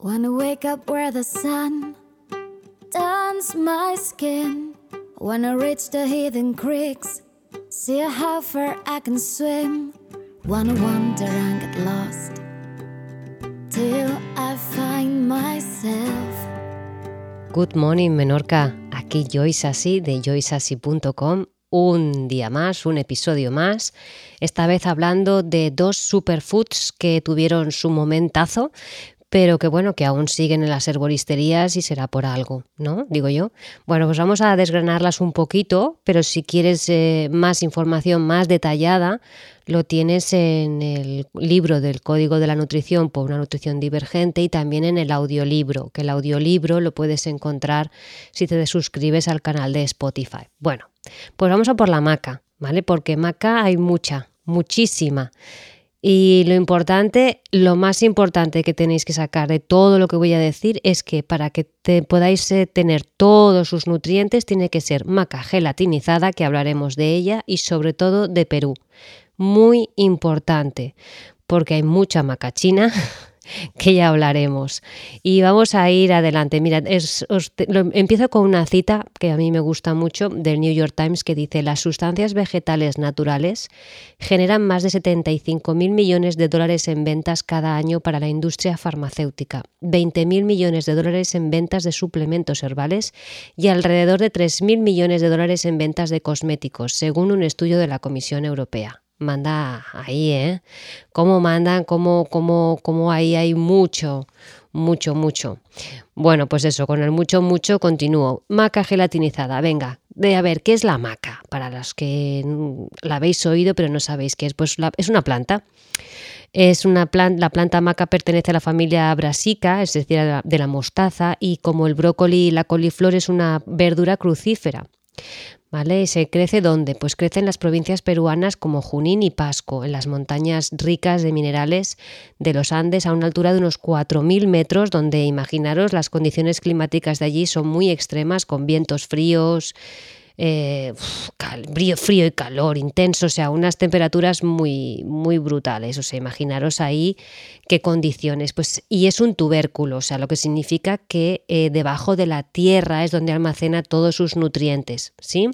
Wanna wake up where the sun turns my skin. Wanna reach the hidden creeks, see how far I can swim. Wanna wander and get lost till I find myself. Good morning, Menorca. Aquí Joyce Así de joyceasí.com. Un día más, un episodio más. Esta vez hablando de dos superfoods que tuvieron su momentazo, pero que bueno, que aún siguen en las herboristerías y será por algo, ¿no? Digo yo. Bueno, pues vamos a desgranarlas un poquito, pero si quieres eh, más información más detallada, lo tienes en el libro del Código de la Nutrición por una nutrición divergente y también en el audiolibro, que el audiolibro lo puedes encontrar si te suscribes al canal de Spotify. Bueno, pues vamos a por la maca, ¿vale? Porque maca hay mucha, muchísima. Y lo importante, lo más importante que tenéis que sacar de todo lo que voy a decir es que para que te podáis eh, tener todos sus nutrientes tiene que ser maca gelatinizada, que hablaremos de ella, y sobre todo de Perú. Muy importante, porque hay mucha maca china que ya hablaremos. Y vamos a ir adelante. Mira, empiezo con una cita que a mí me gusta mucho del New York Times que dice, las sustancias vegetales naturales generan más de 75 mil millones de dólares en ventas cada año para la industria farmacéutica, 20 mil millones de dólares en ventas de suplementos herbales y alrededor de 3 mil millones de dólares en ventas de cosméticos, según un estudio de la Comisión Europea manda ahí, ¿eh? Cómo mandan, cómo, cómo, cómo ahí hay mucho, mucho, mucho. Bueno, pues eso, con el mucho, mucho continúo. Maca gelatinizada, venga, de a ver, ¿qué es la maca? Para los que la habéis oído pero no sabéis qué es, pues es una planta. Es una planta, la planta maca pertenece a la familia brasica, es decir, de la mostaza, y como el brócoli y la coliflor es una verdura crucífera. ¿Vale? ¿Se crece dónde? Pues crece en las provincias peruanas como Junín y Pasco, en las montañas ricas de minerales de los Andes a una altura de unos 4.000 metros, donde imaginaros las condiciones climáticas de allí son muy extremas, con vientos fríos, eh, frío y calor intenso, o sea, unas temperaturas muy, muy brutales. O imaginaros ahí qué condiciones. Pues, y es un tubérculo, o sea, lo que significa que eh, debajo de la tierra es donde almacena todos sus nutrientes, ¿sí?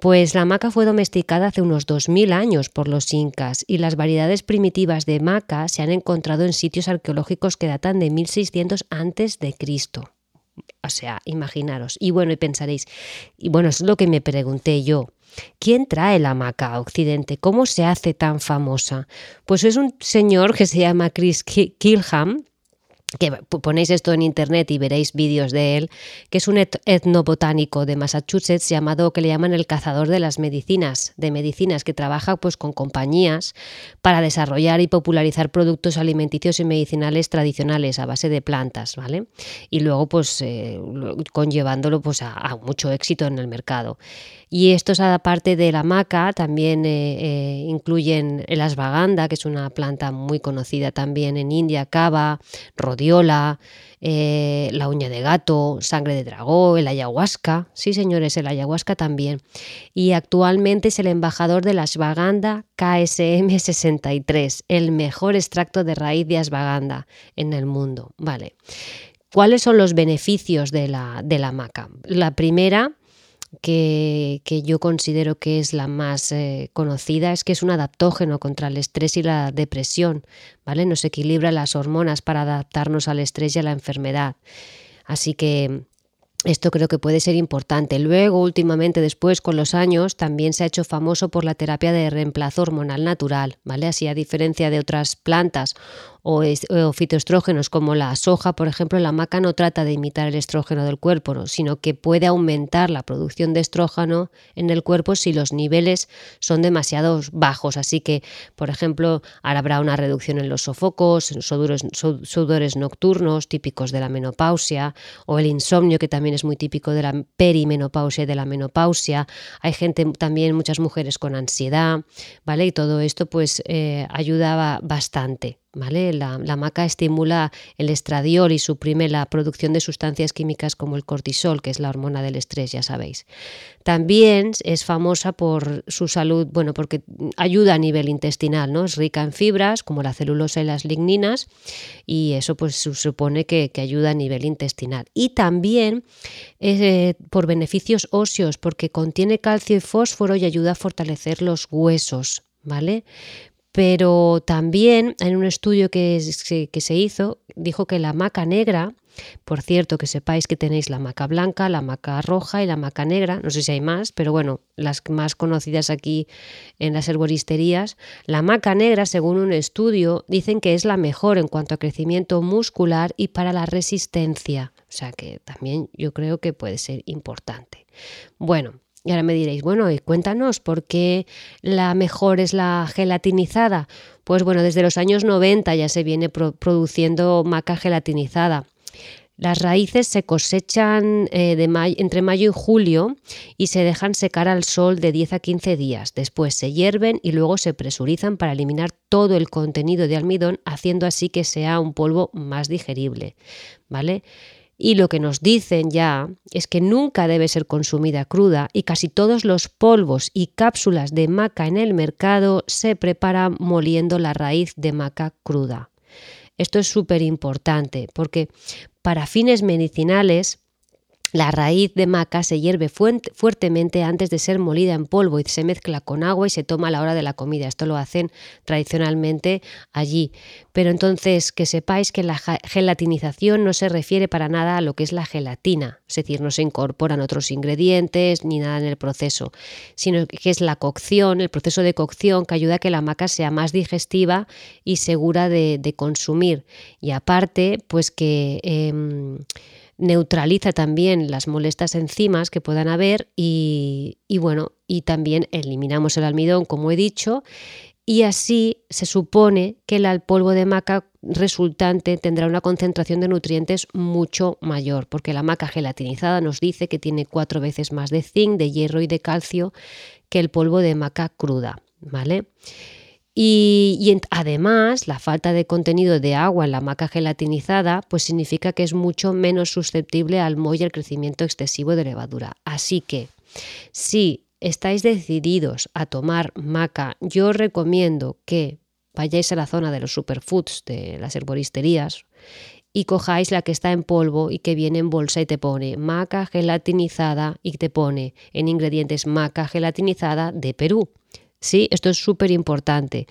Pues la maca fue domesticada hace unos 2.000 años por los incas y las variedades primitivas de maca se han encontrado en sitios arqueológicos que datan de 1600 antes de Cristo. O sea, imaginaros. Y bueno, y pensaréis, y bueno, es lo que me pregunté yo. ¿Quién trae la maca a Occidente? ¿Cómo se hace tan famosa? Pues es un señor que se llama Chris Kilham, que ponéis esto en internet y veréis vídeos de él, que es un etnobotánico de Massachusetts llamado que le llaman el cazador de las medicinas, de medicinas que trabaja pues con compañías para desarrollar y popularizar productos alimenticios y medicinales tradicionales a base de plantas, ¿vale? Y luego pues eh, conllevándolo pues a, mucho éxito en el mercado. Y estos, aparte de la maca, también eh, eh, incluyen el asvaganda, que es una planta muy conocida también en India, cava, eh, la uña de gato, sangre de dragón, el ayahuasca. Sí, señores, el ayahuasca también. Y actualmente es el embajador de la asvaganda KSM 63, el mejor extracto de raíz de asvaganda en el mundo. Vale. ¿Cuáles son los beneficios de la, de la maca? La primera que, yo considero que es la más eh, conocida es que es un adaptógeno contra el estrés y la depresión, ¿vale? Nos equilibra las hormonas para adaptarnos al estrés y a la enfermedad. Así que esto creo que puede ser importante. Luego, últimamente, después, con los años, también se ha hecho famoso por la terapia de reemplazo hormonal natural, ¿vale? Así, a diferencia de otras plantas o, fitoestrógenos como la soja, por ejemplo, la maca no trata de imitar el estrógeno del cuerpo, sino que puede aumentar la producción de estrógeno en el cuerpo si los niveles son demasiado bajos. Así que, por ejemplo, ahora habrá una reducción en los sofocos, en sudores, sudores nocturnos típicos de la menopausia o el insomnio que también es muy típico de la perimenopausia y de la menopausia. Hay gente también, muchas mujeres con ansiedad, ¿vale? Y todo esto pues eh, ayudaba bastante. ¿Vale? La, maca estimula el estradiol y suprime la producción de sustancias químicas como el cortisol, que es la hormona del estrés, ya sabéis. También es famosa por su salud, bueno, porque ayuda a nivel intestinal, ¿no? Es rica en fibras como la celulosa y las ligninas y eso pues supone que, ayuda a nivel intestinal. Y también eh, por beneficios óseos, porque contiene calcio y fósforo y ayuda a fortalecer los huesos, ¿vale? Pero también en un estudio que, que se hizo dijo que la maca negra, por cierto, que sepáis que tenéis la maca blanca, la maca roja y la maca negra, no sé si hay más, pero bueno, las más conocidas aquí en las herboristerías, la maca negra, según un estudio, dicen que es la mejor en cuanto a crecimiento muscular y para la resistencia. O sea que también yo creo que puede ser importante. Bueno, y ahora me diréis, bueno, y cuéntanos, ¿por qué la mejor es la gelatinizada? Pues bueno, desde los años 90 ya se viene produciendo maca gelatinizada. Las raíces se cosechan eh, entre mayo y julio y se dejan secar al sol de 10 a 15 días. Después se hierven y luego se presurizan para eliminar todo el contenido de almidón, haciendo así que sea un polvo más digerible. ¿Vale? Y lo que nos dicen ya es que nunca debe ser consumida cruda y casi todos los polvos y cápsulas de maca en el mercado se preparan moliendo la raíz de maca cruda. Esto es súper importante porque para fines medicinales la raíz de maca se hierve fuertemente antes de ser molida en polvo y se mezcla con agua y se toma a la hora de la comida. Esto lo hacen tradicionalmente allí. Pero entonces que sepáis que la gelatinización no se refiere para nada a lo que es la gelatina, es decir, no se incorporan otros ingredientes ni nada en el proceso, sino que es la cocción, el proceso de cocción que ayuda a que la maca sea más digestiva y segura de, consumir. Y aparte, pues que... Em, neutraliza también las molestas enzimas que puedan haber y, bueno, y también eliminamos el almidón, como he dicho, y así se supone que el polvo de maca resultante tendrá una concentración de nutrientes mucho mayor, porque la maca gelatinizada nos dice que tiene cuatro veces más de zinc, de hierro y de calcio que el polvo de maca cruda, ¿vale? Y, además, la falta de contenido de agua en la maca gelatinizada, pues significa que es mucho menos susceptible al moho y al crecimiento excesivo de levadura. Así que, si estáis decididos a tomar maca, yo recomiendo que vayáis a la zona de los superfoods de las herboristerías y cojáis la que está en polvo y que viene en bolsa y te pone maca gelatinizada y te pone en ingredientes maca gelatinizada de Perú. Sí, esto es súper importante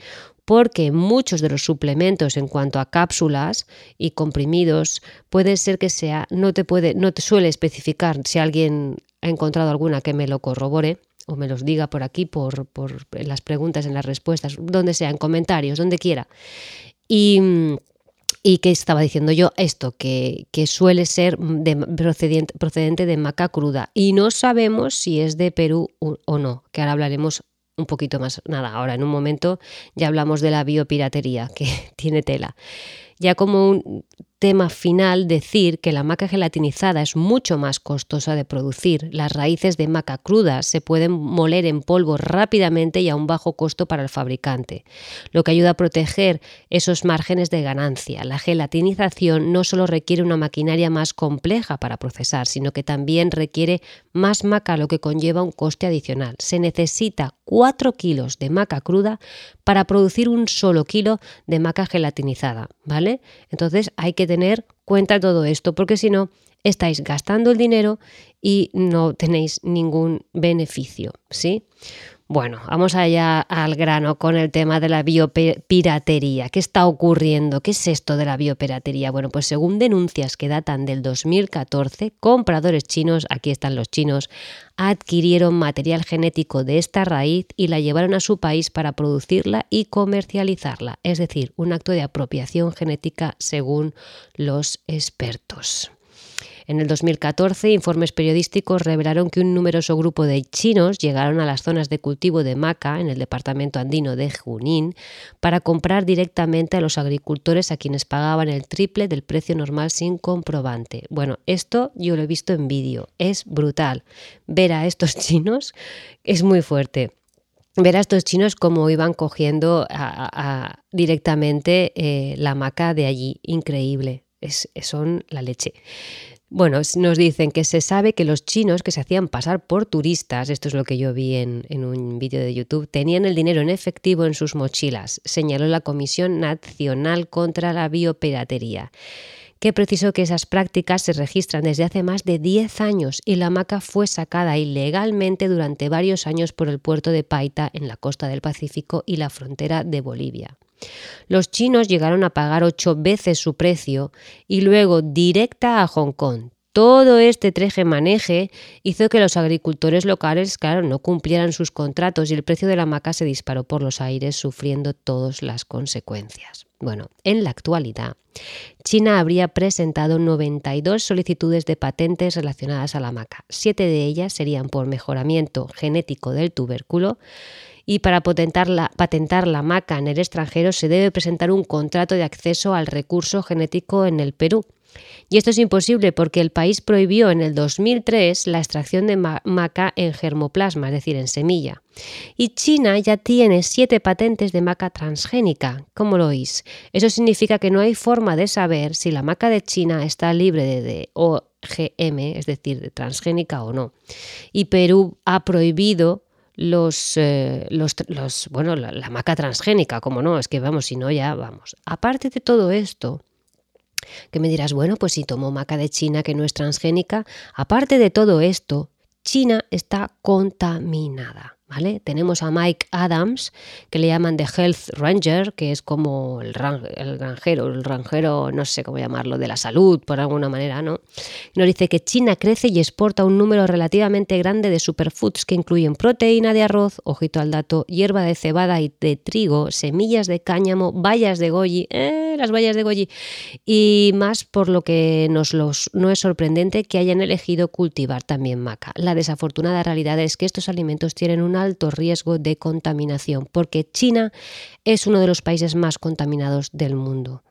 porque muchos de los suplementos en cuanto a cápsulas y comprimidos puede ser que sea no te puede no te suele especificar si alguien ha encontrado alguna que me lo corrobore o me los diga por aquí por, por las preguntas en las respuestas donde sea en comentarios donde quiera. Y y que estaba diciendo yo esto, que, que suele ser de, procedente, procedente, de maca cruda. Y no sabemos si es de Perú o no, que ahora hablaremos un poquito más. Nada, ahora en un momento ya hablamos de la biopiratería, que tiene tela. Ya como un tema final decir que la maca gelatinizada es mucho más costosa de producir. Las raíces de maca crudas se pueden moler en polvo rápidamente y a un bajo costo para el fabricante, lo que ayuda a proteger esos márgenes de ganancia. La gelatinización no solo requiere una maquinaria más compleja para procesar, sino que también requiere más maca, lo que conlleva un coste adicional. Se necesita 4 kilos de maca cruda para producir un solo kilo de maca gelatinizada, ¿vale? Entonces hay que tener cuenta todo esto, porque si no, estáis gastando el dinero y no tenéis ningún beneficio, ¿sí? Bueno, vamos allá al grano con el tema de la biopiratería. ¿Qué está ocurriendo? ¿Qué es esto de la biopiratería? Bueno, pues según denuncias que datan del 2014, compradores chinos, aquí están los chinos, adquirieron material genético de esta raíz y la llevaron a su país para producirla y comercializarla, es decir, un acto de apropiación genética según los expertos. En el 2014, informes periodísticos revelaron que un numeroso grupo de chinos llegaron a las zonas de cultivo de maca en el departamento andino de Junín para comprar directamente a los agricultores a quienes pagaban el triple del precio normal sin comprobante. Bueno, esto yo lo he visto en vídeo, es brutal. Ver a estos chinos es muy fuerte. ver a estos chinos cómo iban cogiendo directamente eh, la maca de allí. Increíble. Es, son la leche. Bueno, nos dicen que se sabe que los chinos que se hacían pasar por turistas, esto es lo que yo vi en, un vídeo de YouTube, tenían el dinero en efectivo en sus mochilas, señaló la Comisión Nacional contra la Biopiratería que precisó que esas prácticas se registran desde hace más de 10 años y la maca fue sacada ilegalmente durante varios años por el puerto de Paita en la costa del Pacífico y la frontera de Bolivia. Los chinos llegaron a pagar ocho veces su precio y luego directa a Hong Kong. Todo este treje-maneje hizo que los agricultores locales, claro, no cumplieran sus contratos y el precio de la maca se disparó por los aires, sufriendo todas las consecuencias. Bueno, en la actualidad, China habría presentado 92 solicitudes de patentes relacionadas a la maca. Siete de ellas serían por mejoramiento genético del tubérculo y para patentar la, patentar la maca en el extranjero se debe presentar un contrato de acceso al recurso genético en el Perú. Y esto es imposible porque el país prohibió en el 2003 la extracción de maca en germoplasma, es decir, en semilla. Y China ya tiene siete patentes de maca transgénica. ¿Cómo lo oís? Eso significa que no hay forma de saber si la maca de China está libre de OGM, es decir, de transgénica o no. Y Perú ha prohibido los, eh, bueno, la, maca transgénica, como no, es que vamos, si no ya vamos. Aparte de todo esto, que me dirás, bueno, pues si tomo maca de China que no es transgénica, aparte de todo esto, China está contaminada. Tenemos a Mike Adams, que le llaman The Health Ranger, que es como el, granjero, el ranjero, no sé cómo llamarlo, de la salud, por alguna manera, ¿no? Nos dice que China crece y exporta un número relativamente grande de superfoods que incluyen proteína de arroz, ojito al dato, hierba de cebada y de trigo, semillas de cáñamo, bayas de goji, eh, las bayas de goji, y más por lo que nos los, no es sorprendente que hayan elegido cultivar también maca. La desafortunada realidad es que estos alimentos tienen una alto riesgo de contaminación, porque China es uno de los países más contaminados del mundo.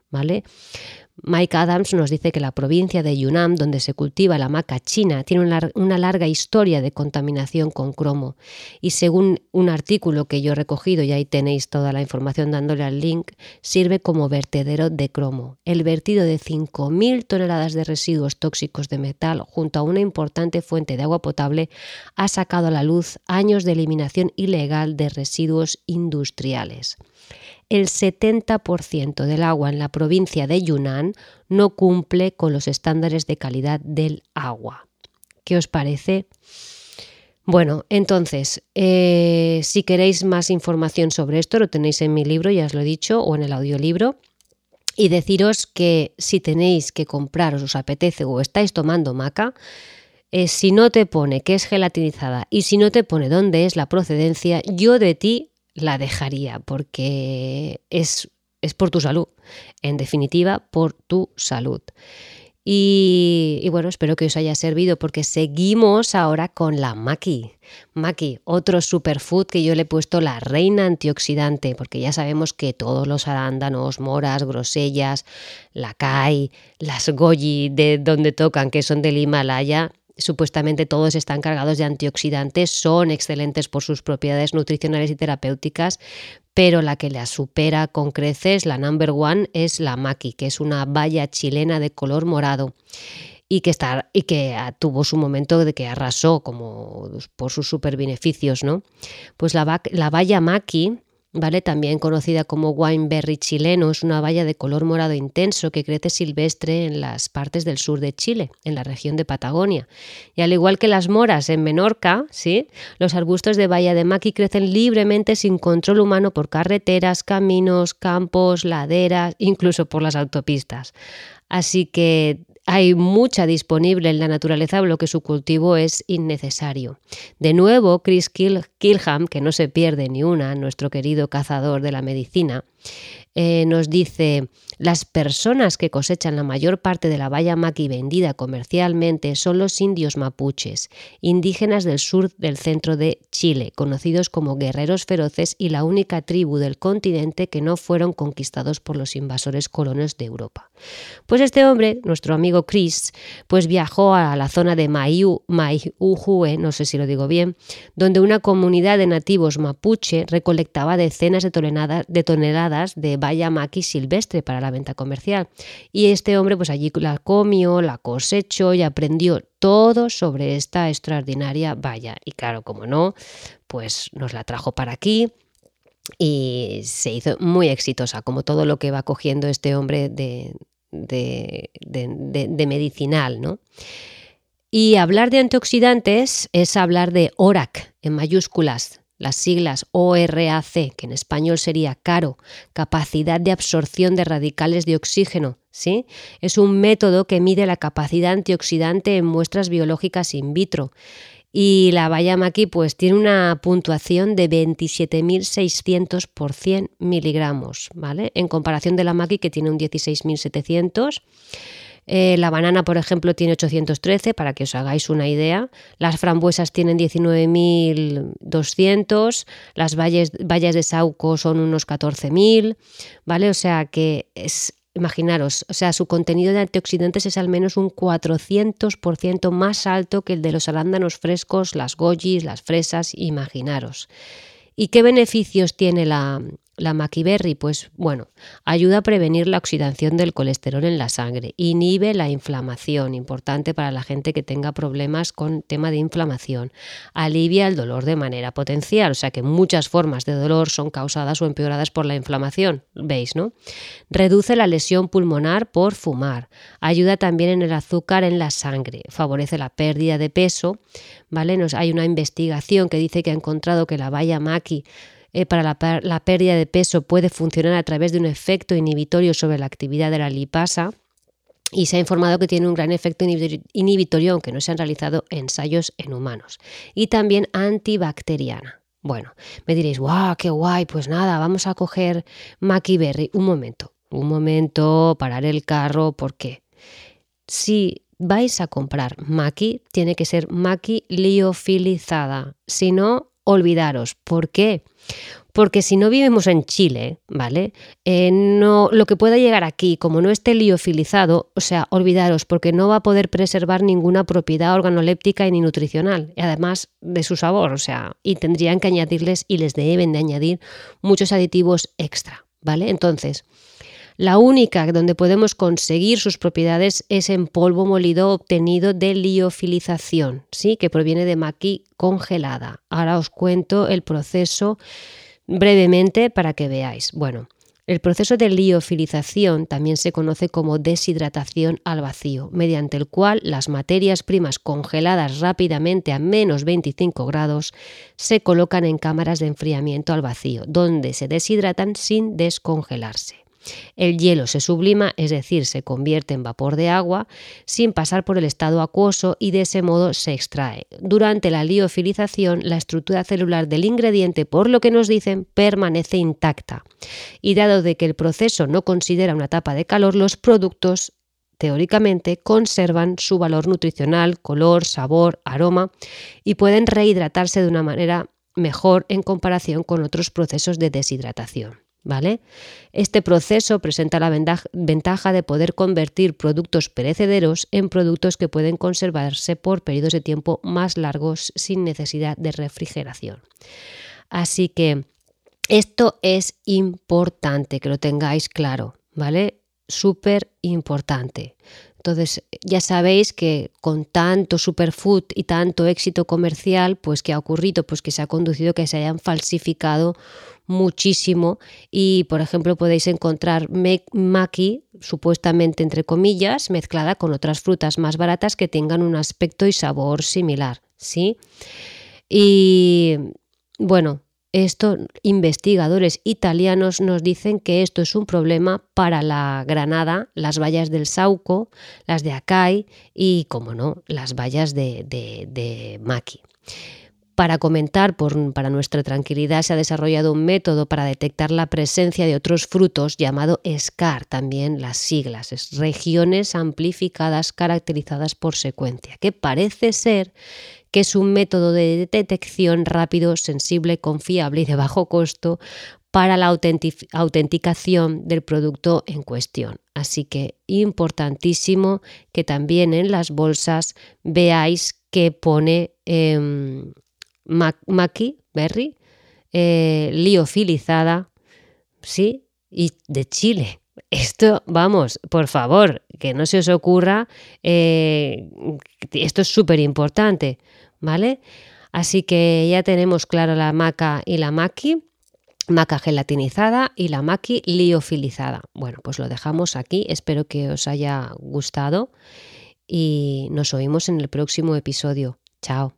Mike Adams nos dice que la provincia de Yunnan, donde se cultiva la maca china, tiene una, larga historia de contaminación con cromo. Y según un artículo que yo he recogido, y ahí tenéis toda la información dándole al link, sirve como vertedero de cromo. El vertido de 5.000 toneladas de residuos tóxicos de metal junto a una importante fuente de agua potable ha sacado a la luz años de eliminación ilegal de residuos industriales el 70% del agua en la provincia de Yunnan no cumple con los estándares de calidad del agua. ¿Qué os parece? Bueno, entonces, eh, si queréis más información sobre esto, lo tenéis en mi libro, ya os lo he dicho, o en el audiolibro. Y deciros que si tenéis que comprar, os apetece o estáis tomando maca, eh, si no te pone que es gelatinizada y si no te pone dónde es la procedencia, yo de ti la dejaría porque es, es por tu salud, en definitiva, por tu salud. Y, bueno, espero que os haya servido porque seguimos ahora con la maki. Maki, otro superfood que yo le he puesto la reina antioxidante, porque ya sabemos que todos los arándanos, moras, grosellas, la kai, las goji de donde tocan, que son del Himalaya, supuestamente todos están cargados de antioxidantes, son excelentes por sus propiedades nutricionales y terapéuticas, pero la que la supera con creces, la number one, es la maqui, que es una valla chilena de color morado y que, está, y que tuvo su momento de que arrasó como por sus super beneficios, ¿no? Pues la, la valla maqui ¿vale? También conocida como wineberry chileno, es una valla de color morado intenso que crece silvestre en las partes del sur de Chile, en la región de Patagonia. Y al igual que las moras en Menorca, ¿sí? los arbustos de valla de maqui crecen libremente sin control humano por carreteras, caminos, campos, laderas, incluso por las autopistas. Así que hay mucha disponible en la naturaleza, lo que su cultivo es innecesario. De nuevo, Chris Kilham, que no se pierde ni una, nuestro querido cazador de la medicina, Eh, nos dice, las personas que cosechan la mayor parte de la valla maqui vendida comercialmente son los indios mapuches, indígenas del sur del centro de Chile, conocidos como guerreros feroces y la única tribu del continente que no fueron conquistados por los invasores colonos de Europa. Pues este hombre, nuestro amigo Chris, pues viajó a la zona de Mayu, no sé si lo digo bien, donde una comunidad de nativos mapuche recolectaba decenas de, toneladas de valla maqui silvestre para la venta comercial. Y este hombre pues allí la comió, la cosechó y aprendió todo sobre esta extraordinaria valla. Y claro, como no, pues nos la trajo para aquí y se hizo muy exitosa, como todo lo que va cogiendo este hombre de, de, de medicinal, ¿no? Y hablar de antioxidantes es hablar de ORAC en mayúsculas, las siglas ORAC, que en español sería CARO, capacidad de absorción de radicales de oxígeno, ¿sí? Es un método que mide la capacidad antioxidante en muestras biológicas in vitro. Y la Bayamaki pues tiene una puntuación de 27.600 por 100 miligramos, ¿vale? En comparación de la Maki que tiene un 16.700 eh, la banana, por ejemplo, tiene 813, para que os hagáis una idea. Las frambuesas tienen 19.200. Las valles, vallas de Sauco son unos 14.000. ¿Vale? O sea que es, imaginaros, o sea, su contenido de antioxidantes es al menos un 400% más alto que el de los arándanos frescos, las gojis, las fresas, imaginaros. ¿Y qué beneficios tiene la, la maquiberry, pues bueno, ayuda a prevenir la oxidación del colesterol en la sangre, inhibe la inflamación, importante para la gente que tenga problemas con tema de inflamación, alivia el dolor de manera potencial, o sea que muchas formas de dolor son causadas o empeoradas por la inflamación, veis, ¿no? Reduce la lesión pulmonar por fumar, ayuda también en el azúcar en la sangre, favorece la pérdida de peso, ¿vale? Nos, hay una investigación que dice que ha encontrado que la valla maqui eh, para la, pérdida de peso puede funcionar a través de un efecto inhibitorio sobre la actividad de la lipasa y se ha informado que tiene un gran efecto inhibitorio, aunque no se han realizado ensayos en humanos. Y también antibacteriana. Bueno, me diréis, guau, qué guay, pues nada, vamos a coger Maki Berry. Un momento, un momento, parar el carro, ¿por qué? Si vais a comprar Maki, tiene que ser Maki liofilizada, si no, olvidaros. ¿Por qué? Porque si no vivimos en Chile, ¿vale? Eh, no, lo que pueda llegar aquí, como no esté liofilizado, o sea, olvidaros, porque no va a poder preservar ninguna propiedad organoléptica ni nutricional, además de su sabor, o sea, y tendrían que añadirles y les deben de añadir muchos aditivos extra, ¿vale? Entonces, la única donde podemos conseguir sus propiedades es en polvo molido obtenido de liofilización, ¿sí? que proviene de maqui congelada. Ahora os cuento el proceso brevemente para que veáis. Bueno, el proceso de liofilización también se conoce como deshidratación al vacío, mediante el cual las materias primas congeladas rápidamente a menos 25 grados se colocan en cámaras de enfriamiento al vacío, donde se deshidratan sin descongelarse. El hielo se sublima, es decir, se convierte en vapor de agua sin pasar por el estado acuoso y de ese modo se extrae. Durante la liofilización, la estructura celular del ingrediente, por lo que nos dicen, permanece intacta. Y dado de que el proceso no considera una etapa de calor, los productos teóricamente conservan su valor nutricional, color, sabor, aroma y pueden rehidratarse de una manera mejor en comparación con otros procesos de deshidratación. ¿Vale? Este proceso presenta la ventaja de poder convertir productos perecederos en productos que pueden conservarse por periodos de tiempo más largos sin necesidad de refrigeración. Así que esto es importante que lo tengáis claro, ¿vale? Súper importante. Entonces, ya sabéis que con tanto superfood y tanto éxito comercial, pues ¿qué ha ocurrido? Pues que se ha conducido que se hayan falsificado muchísimo y, por ejemplo, podéis encontrar maki, supuestamente entre comillas, mezclada con otras frutas más baratas que tengan un aspecto y sabor similar, ¿sí? Y bueno, esto, investigadores italianos nos dicen que esto es un problema para la granada, las vallas del Sauco, las de Acai y, como no, las vallas de, de, Maki. Para comentar, para nuestra tranquilidad, se ha desarrollado un método para detectar la presencia de otros frutos llamado SCAR, también las siglas, es regiones amplificadas caracterizadas por secuencia, que parece ser que es un método de detección rápido, sensible, confiable y de bajo costo para la autenticación del producto en cuestión. Así que importantísimo que también en las bolsas veáis que pone eh, maqui, berry, eh, liofilizada, ¿sí? Y de Chile. Esto, vamos, por favor, que no se os ocurra, eh, esto es súper importante, ¿vale? Así que ya tenemos claro la maca y la maqui maca gelatinizada y la maqui liofilizada. Bueno, pues lo dejamos aquí. Espero que os haya gustado y nos oímos en el próximo episodio. Chao.